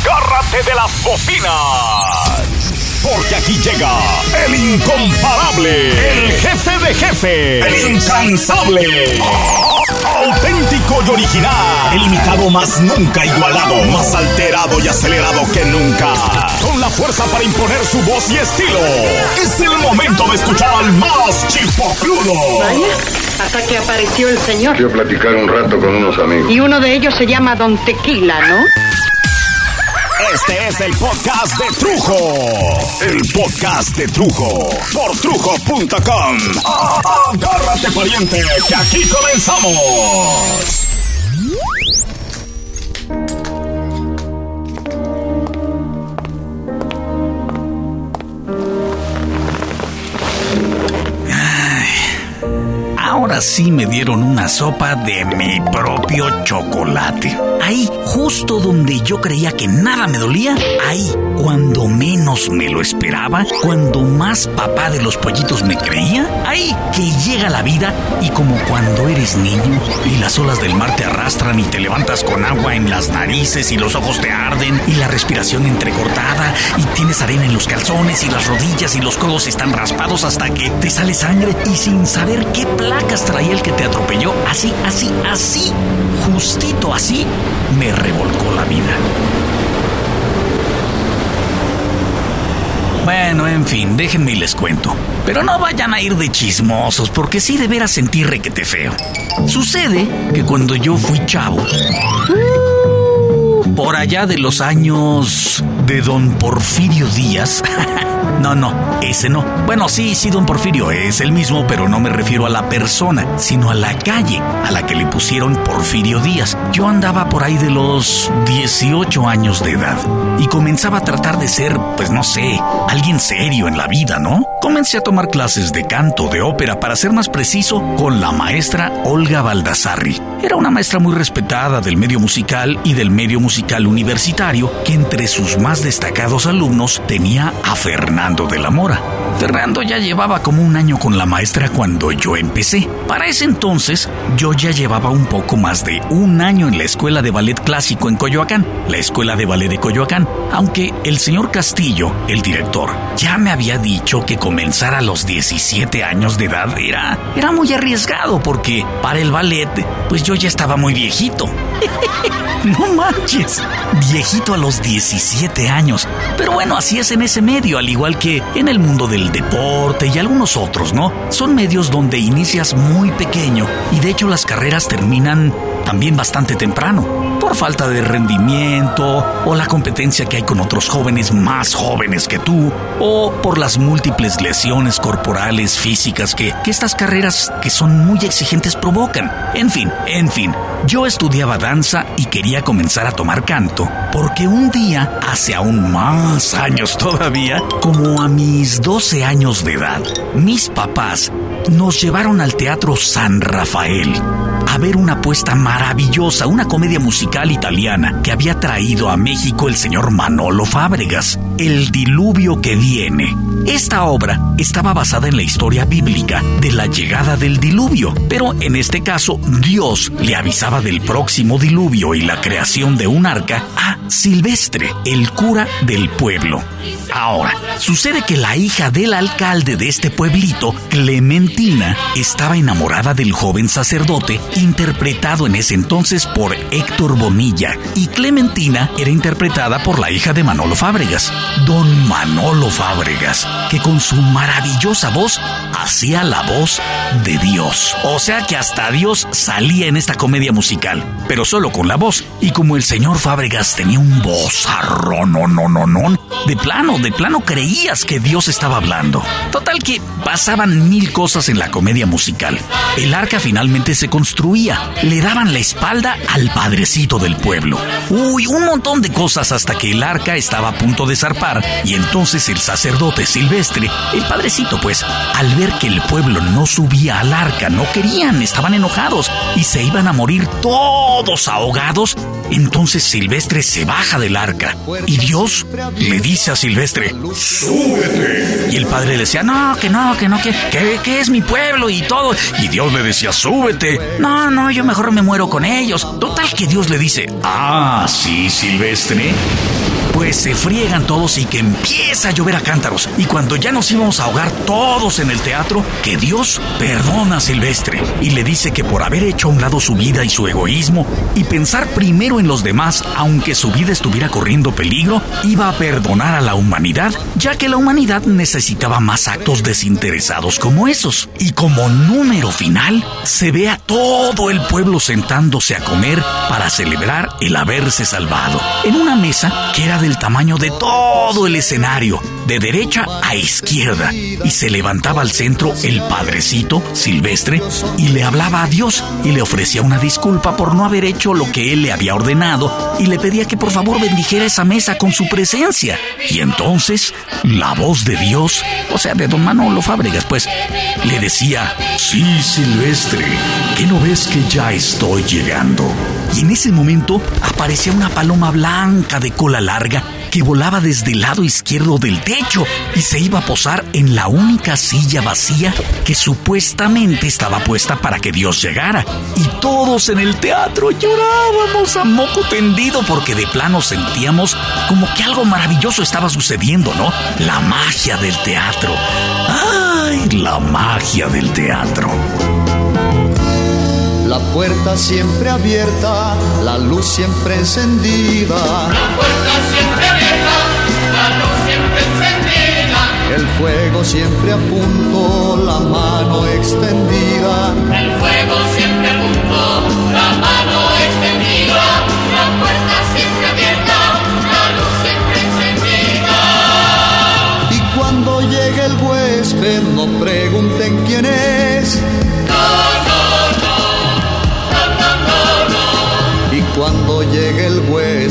Agárrate de las bocinas. Porque aquí llega el incomparable, el jefe de jefe, el incansable. Auténtico y original. El imitado más nunca igualado. Más alterado y acelerado que nunca. Con la fuerza para imponer su voz y estilo. Es el momento de escuchar al más chipocludo. Vaya, hasta que apareció el señor. A platicar un rato con unos amigos. Y uno de ellos se llama Don Tequila, ¿no? Este es el podcast de Trujo. El podcast de Trujo. Por trujo.com. Agárrate, pariente, que aquí comenzamos. Ahora sí me dieron una sopa de mi propio chocolate. Ahí, justo donde yo creía que nada me dolía, ahí, cuando menos me lo esperaba, cuando más papá de los pollitos me creía, ahí que llega la vida y como cuando eres niño y las olas del mar te arrastran y te levantas con agua en las narices y los ojos te arden y la respiración entrecortada y tienes arena en los calzones y las rodillas y los codos están raspados hasta que te sale sangre y sin saber qué placas traía el que te atropelló, así, así, así, justito así, me revolcó la vida. Bueno, en fin, déjenme y les cuento. Pero no vayan a ir de chismosos, porque sí de veras sentí requete feo. Sucede que cuando yo fui chavo, por allá de los años de don Porfirio Díaz, No, no, ese no. Bueno, sí, sí, don Porfirio, es el mismo, pero no me refiero a la persona, sino a la calle a la que le pusieron Porfirio Díaz. Yo andaba por ahí de los 18 años de edad y comenzaba a tratar de ser, pues no sé, alguien serio en la vida, ¿no? Comencé a tomar clases de canto, de ópera, para ser más preciso, con la maestra Olga Baldassarri. Era una maestra muy respetada del medio musical y del medio musical universitario, que entre sus más destacados alumnos tenía a Fernando de la Mora. Fernando ya llevaba como un año con la maestra cuando yo empecé. Para ese entonces, yo ya llevaba un poco más de un año en la escuela de ballet clásico en Coyoacán, la escuela de ballet de Coyoacán, aunque el señor Castillo, el director, ya me había dicho que comenzar a los 17 años de edad era, era muy arriesgado porque para el ballet, pues yo ya estaba muy viejito. no manches, viejito a los 17 años. Pero bueno, así es en ese medio, al igual que en el mundo del deporte y algunos otros, ¿no? Son medios donde inicias muy pequeño y de hecho las carreras terminan también bastante temprano, por falta de rendimiento o la competencia que hay con otros jóvenes más jóvenes que tú, o por las múltiples lesiones corporales, físicas que, que estas carreras que son muy exigentes provocan. En fin, en fin, yo estudiaba danza y quería comenzar a tomar canto, porque un día, hace aún más años todavía, como a mis 12 años de edad, mis papás nos llevaron al Teatro San Rafael a ver una apuesta maravillosa, una comedia musical italiana que había traído a México el señor Manolo Fábregas, El diluvio que viene. Esta obra estaba basada en la historia bíblica de la llegada del diluvio, pero en este caso Dios le avisaba del próximo diluvio y la creación de un arca a Silvestre, el cura del pueblo. Ahora, sucede que la hija del alcalde de este pueblito, Clementina, estaba enamorada del joven sacerdote interpretado en ese entonces por Héctor Bonilla y Clementina era interpretada por la hija de Manolo Fábregas, don Manolo Fábregas, que con su maravillosa voz hacía la voz de Dios. O sea que hasta Dios salía en esta comedia musical, pero solo con la voz. Y como el señor Fábregas tenía un vozarrón, no, no, no, no, de plano, de plano creías que Dios estaba hablando. Total que pasaban mil cosas en la comedia musical. El arca finalmente se construía, le daban la espalda al padrecito del pueblo. Uy, un montón de cosas hasta que el arca estaba a punto de y entonces el sacerdote Silvestre, el padrecito pues, al ver que el pueblo no subía al arca, no querían, estaban enojados y se iban a morir todos ahogados, entonces Silvestre se baja del arca y Dios le dice a Silvestre, súbete. Y el padre le decía, no, que no, que no, que, que, que es mi pueblo y todo. Y Dios le decía, súbete. No, no, yo mejor me muero con ellos. Total que Dios le dice, ah, sí, Silvestre. Pues se friegan todos y que empieza a llover a cántaros. Y cuando ya nos íbamos a ahogar todos en el teatro, que Dios perdona a Silvestre y le dice que por haber hecho a un lado su vida y su egoísmo y pensar primero en los demás, aunque su vida estuviera corriendo peligro, iba a perdonar a la humanidad, ya que la humanidad necesitaba más actos desinteresados como esos. Y como número final, se ve a todo el pueblo sentándose a comer para celebrar el haberse salvado, en una mesa que era del tamaño de todo el escenario, de derecha a izquierda, y se levantaba al centro el padrecito, Silvestre, y le hablaba a Dios y le ofrecía una disculpa por no haber hecho lo que él le había ordenado y le pedía que por favor bendijera esa mesa con su presencia. Y entonces la voz de Dios, o sea, de don Manolo Fábregas, pues, le decía, sí, Silvestre, ¿qué no ves que ya estoy llegando? Y en ese momento aparecía una paloma blanca de cola larga que volaba desde el lado izquierdo del techo y se iba a posar en la única silla vacía que supuestamente estaba puesta para que Dios llegara. Y todos en el teatro llorábamos a moco tendido porque de plano sentíamos como que algo maravilloso estaba sucediendo, ¿no? La magia del teatro. ¡Ay, la magia del teatro! La puerta siempre abierta, la luz siempre encendida. La puerta siempre abierta, la luz siempre encendida. El fuego siempre a punto, la mano extendida. El fuego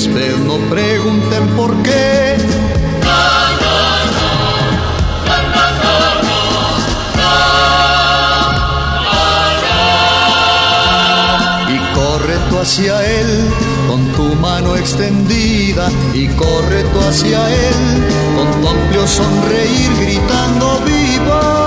huésped, no pregunten por qué. Y corre tú hacia él con tu mano extendida y corre tú hacia él con tu amplio sonreír gritando viva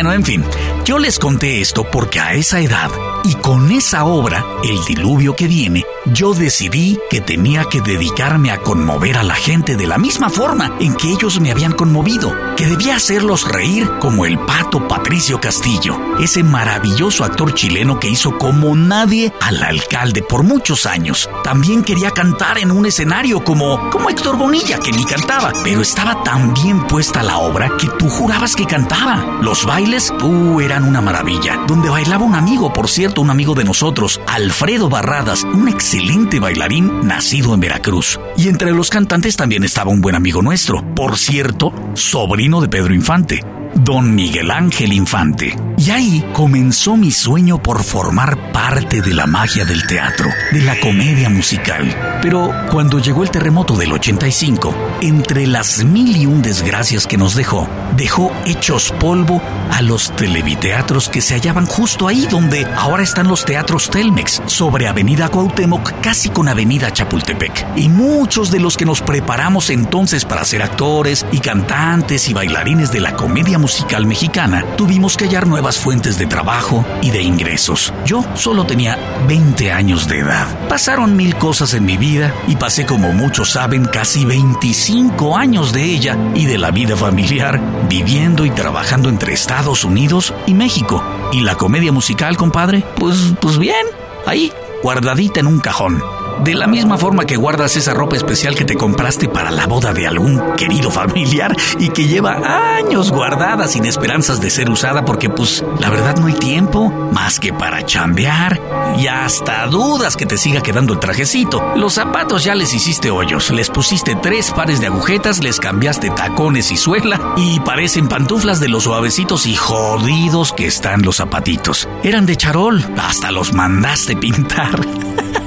Bueno, en fin, yo les conté esto porque a esa edad y con esa obra, El diluvio que viene, yo decidí que tenía que dedicarme a conmover a la gente de la misma forma en que ellos me habían conmovido, que debía hacerlos reír como el pato Patricio Castillo, ese maravilloso actor chileno que hizo como nadie al alcalde por muchos años. También quería cantar en un escenario como, como Héctor Bonilla, que ni cantaba, pero estaba tan bien puesta la obra que tú jurabas que cantaba. Los bailes, uh, eran una maravilla, donde bailaba un amigo, por cierto, un amigo de nosotros, Alfredo Barradas, un excelente bailarín nacido en Veracruz. Y entre los cantantes también estaba un buen amigo nuestro, por cierto, sobrino de Pedro Infante, don Miguel Ángel Infante. Y ahí comenzó mi sueño por formar parte de la magia del teatro, de la comedia musical. Pero cuando llegó el terremoto del 85, entre las mil y un desgracias que nos dejó, dejó hechos polvo a los televiteatros que se hallaban justo ahí donde ahora están los teatros Telmex, sobre Avenida Cuauhtémoc, casi con Avenida Chapultepec. Y muchos de los que nos preparamos entonces para ser actores y cantantes y bailarines de la comedia musical mexicana, tuvimos que hallar nuevas fuentes de trabajo y de ingresos. Yo solo tenía 20 años de edad. Pasaron mil cosas en mi vida y pasé, como muchos saben, casi 25 años de ella y de la vida familiar, viviendo y trabajando entre Estados Unidos y México. ¿Y la comedia musical, compadre? Pues, pues bien, ahí, guardadita en un cajón. De la misma forma que guardas esa ropa especial que te compraste para la boda de algún querido familiar y que lleva años guardada sin esperanzas de ser usada porque pues la verdad no hay tiempo más que para chambear y hasta dudas que te siga quedando el trajecito. Los zapatos ya les hiciste hoyos, les pusiste tres pares de agujetas, les cambiaste tacones y suela y parecen pantuflas de los suavecitos y jodidos que están los zapatitos. Eran de charol, hasta los mandaste pintar.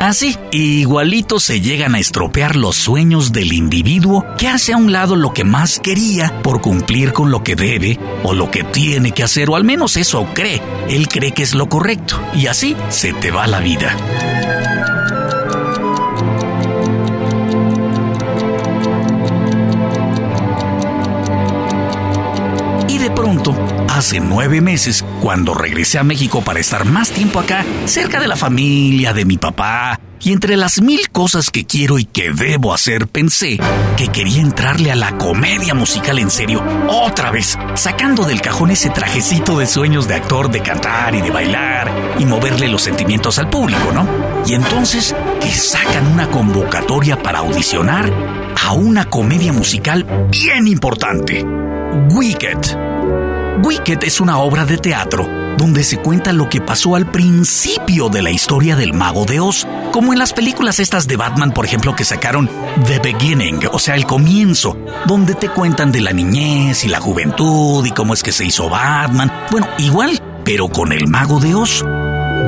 Así, igualito se llegan a estropear los sueños del individuo que hace a un lado lo que más quería por cumplir con lo que debe o lo que tiene que hacer, o al menos eso cree. Él cree que es lo correcto, y así se te va la vida. Hace nueve meses, cuando regresé a México para estar más tiempo acá, cerca de la familia, de mi papá, y entre las mil cosas que quiero y que debo hacer, pensé que quería entrarle a la comedia musical en serio, otra vez, sacando del cajón ese trajecito de sueños de actor, de cantar y de bailar y moverle los sentimientos al público, ¿no? Y entonces que sacan una convocatoria para audicionar a una comedia musical bien importante, Wicked. Wicked es una obra de teatro donde se cuenta lo que pasó al principio de la historia del mago de Oz, como en las películas estas de Batman, por ejemplo, que sacaron The Beginning, o sea, el comienzo, donde te cuentan de la niñez y la juventud y cómo es que se hizo Batman. Bueno, igual, pero con el mago de Oz.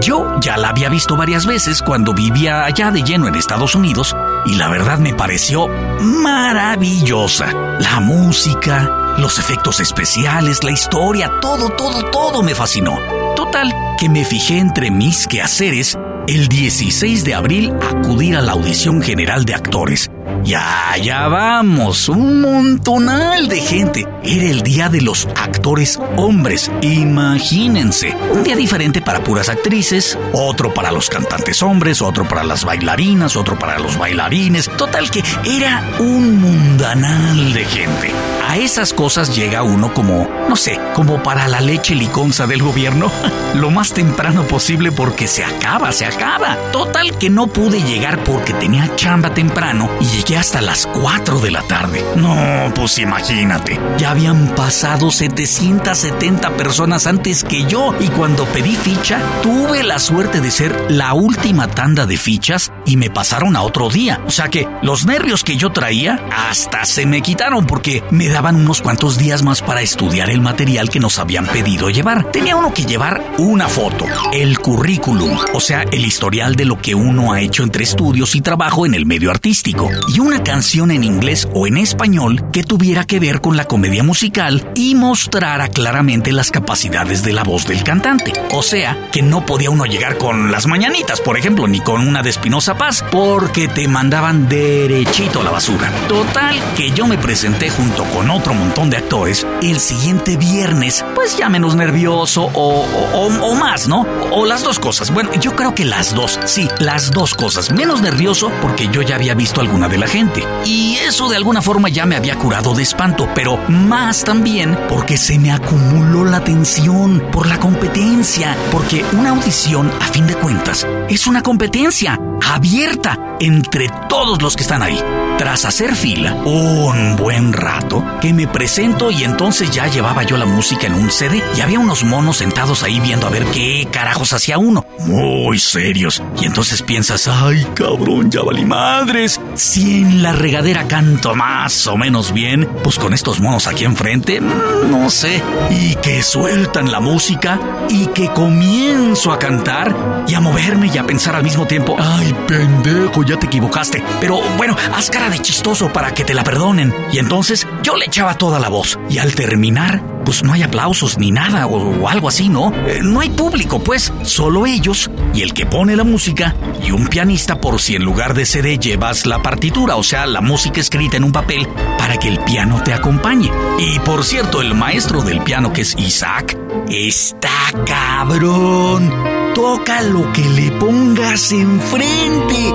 Yo ya la había visto varias veces cuando vivía allá de lleno en Estados Unidos y la verdad me pareció maravillosa. La música, los efectos especiales, la historia, todo, todo, todo me fascinó. Total, que me fijé entre mis quehaceres el 16 de abril acudir a la audición general de actores. Ya, ya vamos, un montonal de gente. Era el día de los actores hombres, imagínense. Un día diferente para puras actrices, otro para los cantantes hombres, otro para las bailarinas, otro para los bailarines. Total que era un mundanal de gente. A esas cosas llega uno como, no sé, como para la leche liconza del gobierno, lo más temprano posible porque se acaba, se acaba. Total que no pude llegar porque tenía chamba temprano y llegué hasta las 4 de la tarde. No, pues imagínate, ya habían pasado 770 personas antes que yo y cuando pedí ficha tuve la suerte de ser la última tanda de fichas y me pasaron a otro día. O sea que los nervios que yo traía hasta se me quitaron porque me daban unos cuantos días más para estudiar el material que nos habían pedido llevar. Tenía uno que llevar una foto, el currículum, o sea, el historial de lo que uno ha hecho entre estudios y trabajo en el medio artístico, y una canción en inglés o en español que tuviera que ver con la comedia musical y mostrara claramente las capacidades de la voz del cantante. O sea, que no podía uno llegar con las mañanitas, por ejemplo, ni con una de Espinosa Paz, porque te mandaban derechito a la basura. Total, que yo me presenté junto con otro montón de actores el siguiente viernes, pues ya menos nervioso o, o, o más, ¿no? O las dos cosas. Bueno, yo creo que las dos, sí, las dos cosas. Menos nervioso porque yo ya había visto alguna de la gente. Y eso de alguna forma ya me había curado de espanto, pero más también porque se me acumuló la tensión por la competencia, porque una audición, a fin de cuentas, es una competencia abierta entre todos los que están ahí. Tras hacer fila un buen rato, que me presento y entonces ya llevaba yo la música en un CD y había unos monos sentados ahí viendo a ver qué carajos hacía uno. Muy serios. Y entonces piensas, ay cabrón, ya valí madres. Si en la regadera canto más o menos bien, pues con estos monos aquí enfrente, mm, no sé. Y que sueltan la música y que comienzo a cantar y a moverme y a pensar al mismo tiempo, ay pendejo, ya te equivocaste. Pero bueno, haz cara de chistoso para que te la perdonen. Y entonces yo le echaba toda la voz. Y al terminar, pues no hay aplausos ni nada o, algo así, ¿no? Eh, no hay público, pues, solo ellos y el que pone la música y un pianista por si en lugar de CD llevas la partitura, o sea, la música escrita en un papel para que el piano te acompañe. Y por cierto, el maestro del piano que es Isaac está cabrón. Toca lo que le pongas enfrente.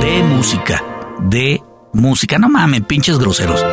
De música, de música, no mames, pinches groseros.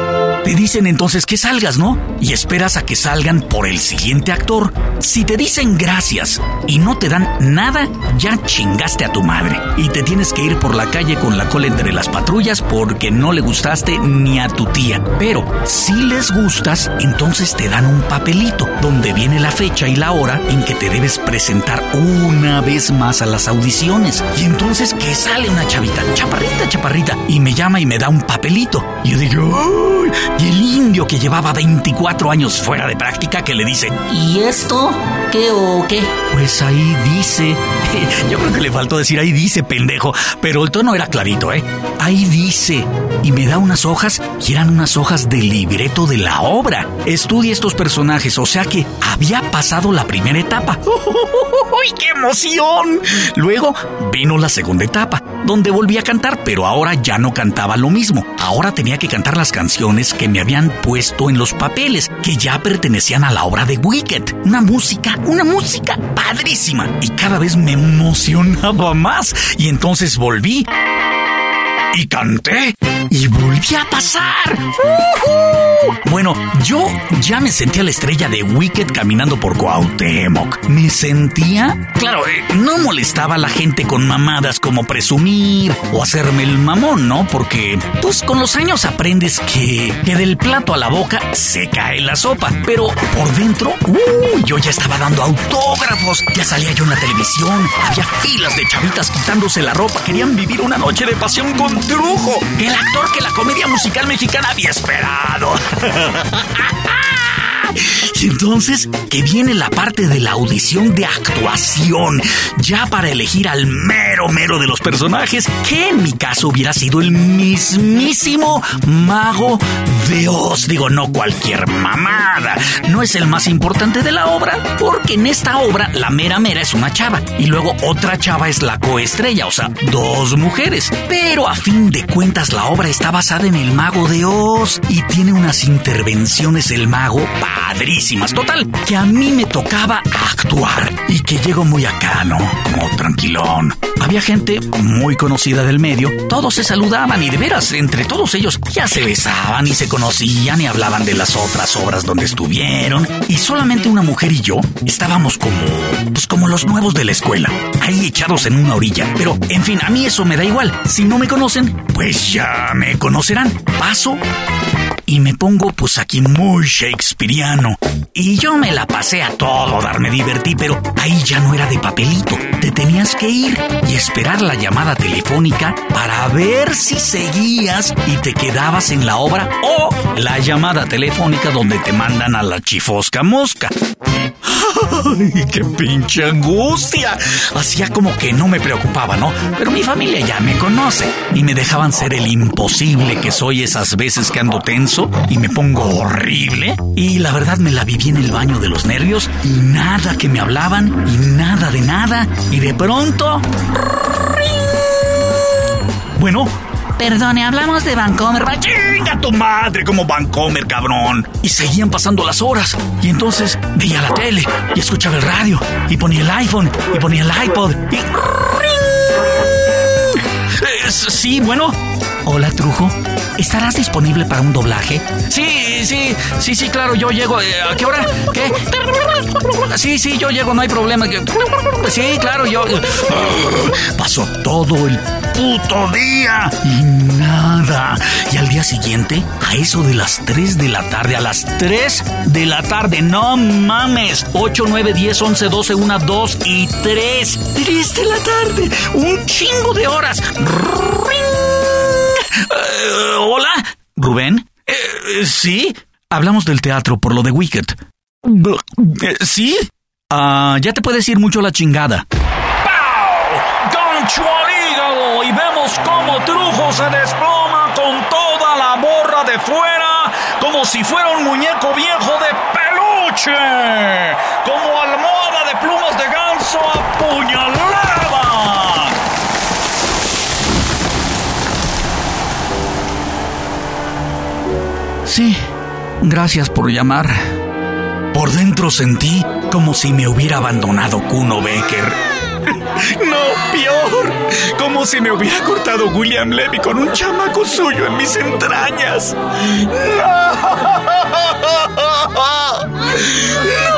Te dicen entonces que salgas, ¿no? Y esperas a que salgan por el siguiente actor. Si te dicen gracias y no te dan nada, ya chingaste a tu madre. Y te tienes que ir por la calle con la cola entre las patrullas porque no le gustaste ni a tu tía. Pero si les gustas, entonces te dan un papelito donde viene la fecha y la hora en que te debes presentar una vez más a las audiciones. Y entonces que sale una chavita, chaparrita, chaparrita, y me llama y me da un papelito. Y yo digo, ¡ay! Y el indio que llevaba 24 años fuera de práctica que le dice, ¿Y esto? ¿Qué o qué? pues ahí dice. Yo creo que le faltó decir ahí dice, pendejo. Pero el tono era clarito, ¿eh? Ahí dice. Y me da unas hojas y eran unas hojas del libreto de la obra. Estudia estos personajes, o sea que había pasado la primera etapa. ¡Uy, qué emoción! Luego vino la segunda etapa, donde volví a cantar, pero ahora ya no cantaba lo mismo. Ahora tenía que cantar las canciones que me habían puesto en los papeles, que ya pertenecían a la obra de Wicked. Una música, una música padrísima. Y cada vez me emocionaba más. Y entonces volví y canté y volví a pasar. ¡Ujú! Bueno, yo ya me sentía la estrella de Wicked caminando por Cuauhtémoc. Me sentía, claro, eh, no molestaba a la gente con mamadas como presumir o hacerme el mamón, ¿no? Porque, pues con los años aprendes que, que del plato a la boca se cae la sopa. Pero por dentro, uy, yo ya estaba dando autógrafos. Ya salía yo en la televisión. Había filas de chavitas quitándose la ropa. Querían vivir una noche de pasión con trujo. El actor que la comedia musical mexicana había esperado. Entonces que viene la parte de la audición de actuación, ya para elegir al mero mero de los personajes, que en mi caso hubiera sido el mismísimo mago de Oz. Digo, no cualquier mamada. No es el más importante de la obra, porque en esta obra la mera mera es una chava y luego otra chava es la coestrella, o sea, dos mujeres. Pero a fin de cuentas la obra está basada en el mago de Oz y tiene unas intervenciones el mago padrísimas. Total, que a mí me tocaba actuar y que llego muy acá, ¿no? Como tranquilón. Había gente muy conocida del medio, todos se saludaban y de veras, entre todos ellos ya se besaban y se conocían y hablaban de las otras obras donde estuvieron y solamente una mujer y yo estábamos como, pues como los nuevos de la escuela, ahí echados en una orilla. Pero, en fin, a mí eso me da igual. Si no me conocen, pues ya me conocerán. Paso y me pongo pues aquí muy shakespeariano. Y yo me la pasé a todo dar, me divertí, pero ahí ya no era de papelito. Te tenías que ir y esperar la llamada telefónica para ver si seguías y te quedabas en la obra o la llamada telefónica donde te mandan a la chifosca mosca. ¡Ay, qué pinche angustia! Hacía como que no me preocupaba, ¿no? Pero mi familia ya me conoce y me dejaban ser el imposible que soy esas veces que ando tenso y me pongo horrible. Y la verdad me la viví en el baño de los nervios y nada que me hablaban y nada de nada. Y de pronto... Bueno, Perdone, hablamos de Vancomer. ¡Ah, ¡Chinga tu madre como Vancomer, cabrón! Y seguían pasando las horas. Y entonces veía la tele y escuchaba el radio. Y ponía el iPhone y ponía el iPod. Y. Eh, sí, bueno. Hola, Trujo. ¿Estarás disponible para un doblaje? Sí, sí, sí, sí, claro, yo llego. eh, ¿A qué hora? ¿Qué? Sí, sí, yo llego, no hay problema. Sí, claro, yo. Pasó todo el puto día y nada. Y al día siguiente, a eso de las 3 de la tarde, a las 3 de la tarde, no mames. 8, 9, 10, 11, 12, 1, 2 y 3. 3 de la tarde. Un chingo de horas. Eh, Hola, Rubén. Eh, sí, hablamos del teatro por lo de Wicked. Eh, ¿Sí? Ah, ya te puedes ir mucho la chingada. ¡Pau! ¡Gancho al hígado! Y vemos cómo Trujo se desploma con toda la borra de fuera, como si fuera un muñeco viejo de peluche, como almohada de plumas de ganso apuñalada. Gracias por llamar. Por dentro sentí como si me hubiera abandonado Kuno Becker. No, peor. Como si me hubiera cortado William Levy con un chamaco suyo en mis entrañas. ¡No!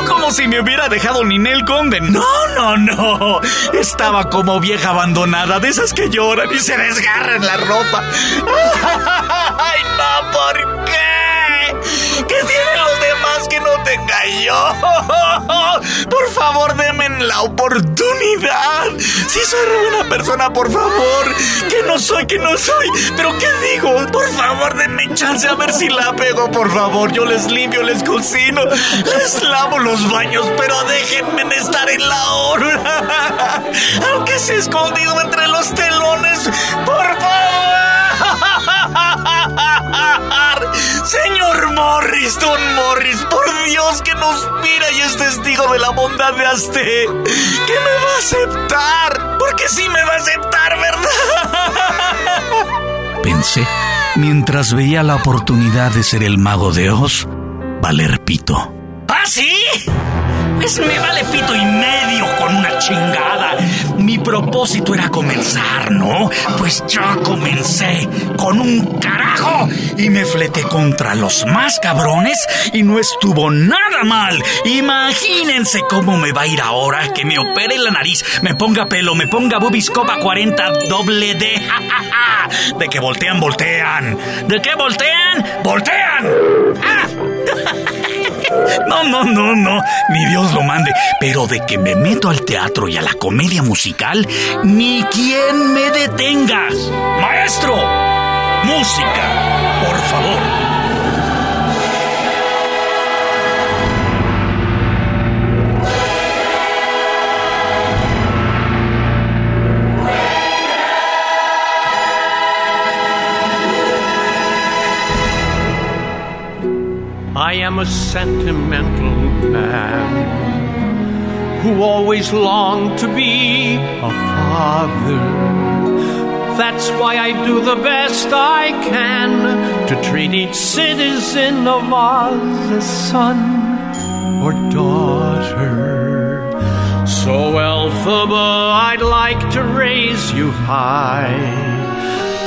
No como si me hubiera dejado Ninel Conde. No, no, no. Estaba como vieja abandonada, de esas que lloran y se desgarran la ropa. ¡Ay, no! ¿Por qué? ¿Qué tienen los demás que no tenga yo? Por favor, denme la oportunidad. Si soy buena persona, por favor. Que no soy, que no soy. Pero ¿qué digo? Por favor, denme chance a ver si la pego, por favor. Yo les limpio, les cocino, les lavo los baños, pero déjenme estar en la hora. Aunque sea escondido entre los telones, por favor. Señor Morris, Don Morris, por Dios que nos mira y es testigo de la bondad de Azte, que me va a aceptar, porque sí me va a aceptar, ¿verdad? Pensé, mientras veía la oportunidad de ser el mago de Oz, valer pito. ¿Ah, sí? Pues me vale pito y medio con una chingada. Mi propósito era comenzar, ¿no? Pues yo comencé con un carajo y me fleté contra los más cabrones y no estuvo nada mal. Imagínense cómo me va a ir ahora que me opere la nariz, me ponga pelo, me ponga bubiscopa 40 doble D. De que voltean, voltean. ¿De qué voltean? ¡Voltean! ¡Ah! No, no, no, no, ni Dios lo mande. Pero de que me meto al teatro y a la comedia musical, ni quien me detenga. Maestro, música, por favor. I am a sentimental man who always longed to be a father. That's why I do the best I can to treat each citizen of Oz as son or daughter. So, Elphaba, I'd like to raise you high.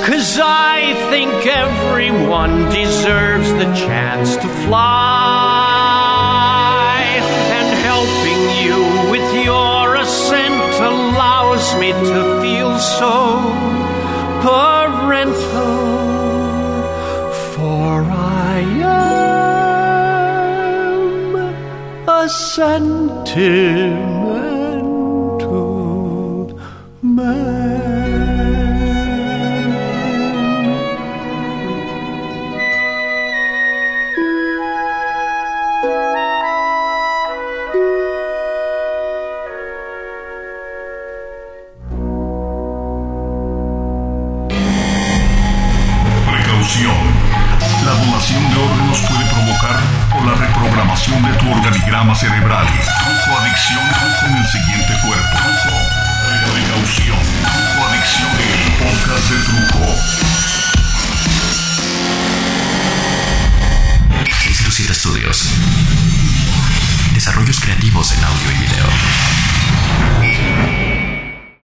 Cause I think everyone deserves the chance to fly. And helping you with your ascent allows me to feel so parental. For I am a sentimental